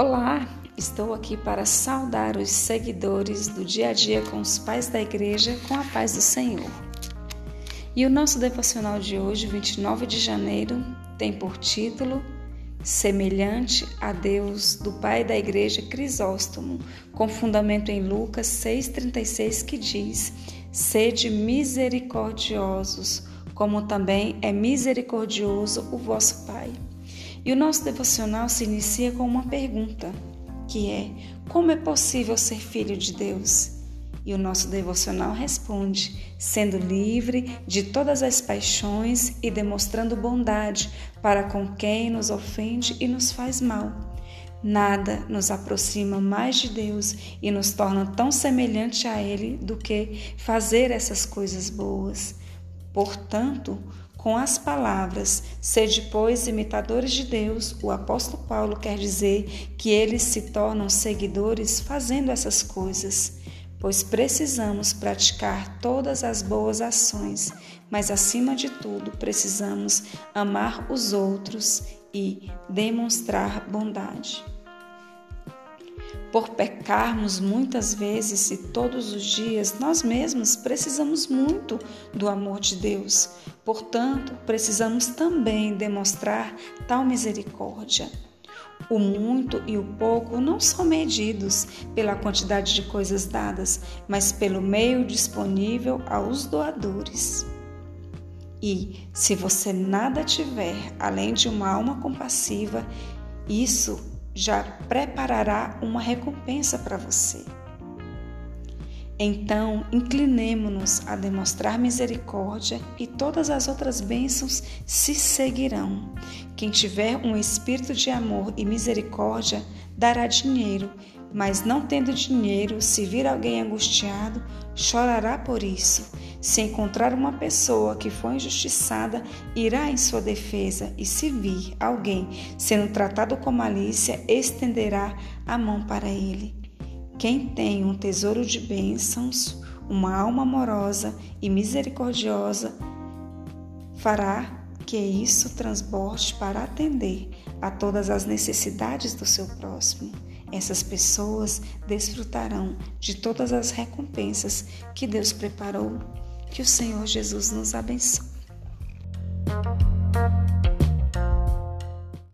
Olá, estou aqui para saudar os seguidores do dia a dia com os pais da igreja com a paz do Senhor. E o nosso devocional de hoje, 29 de janeiro, tem por título Semelhante a Deus do pai da igreja Crisóstomo, com fundamento em Lucas 6,36, que diz: Sede misericordiosos, como também é misericordioso o vosso Pai. E o nosso devocional se inicia com uma pergunta, que é: Como é possível ser filho de Deus? E o nosso devocional responde: sendo livre de todas as paixões e demonstrando bondade para com quem nos ofende e nos faz mal. Nada nos aproxima mais de Deus e nos torna tão semelhante a Ele do que fazer essas coisas boas. Portanto, com as palavras, sede, pois, imitadores de Deus, o apóstolo Paulo quer dizer que eles se tornam seguidores fazendo essas coisas, pois precisamos praticar todas as boas ações, mas acima de tudo precisamos amar os outros e demonstrar bondade. Por pecarmos muitas vezes e todos os dias, nós mesmos precisamos muito do amor de Deus. Portanto, precisamos também demonstrar tal misericórdia. O muito e o pouco não são medidos pela quantidade de coisas dadas, mas pelo meio disponível aos doadores. E se você nada tiver além de uma alma compassiva, isso já preparará uma recompensa para você. Então, inclinemo-nos a demonstrar misericórdia e todas as outras bênçãos se seguirão. Quem tiver um espírito de amor e misericórdia dará dinheiro, mas não tendo dinheiro, se vir alguém angustiado, chorará por isso. Se encontrar uma pessoa que foi injustiçada, irá em sua defesa, e se vir alguém sendo tratado com malícia, estenderá a mão para ele. Quem tem um tesouro de bênçãos, uma alma amorosa e misericordiosa, fará que isso transborde para atender a todas as necessidades do seu próximo. Essas pessoas desfrutarão de todas as recompensas que Deus preparou. Que o Senhor Jesus nos abençoe.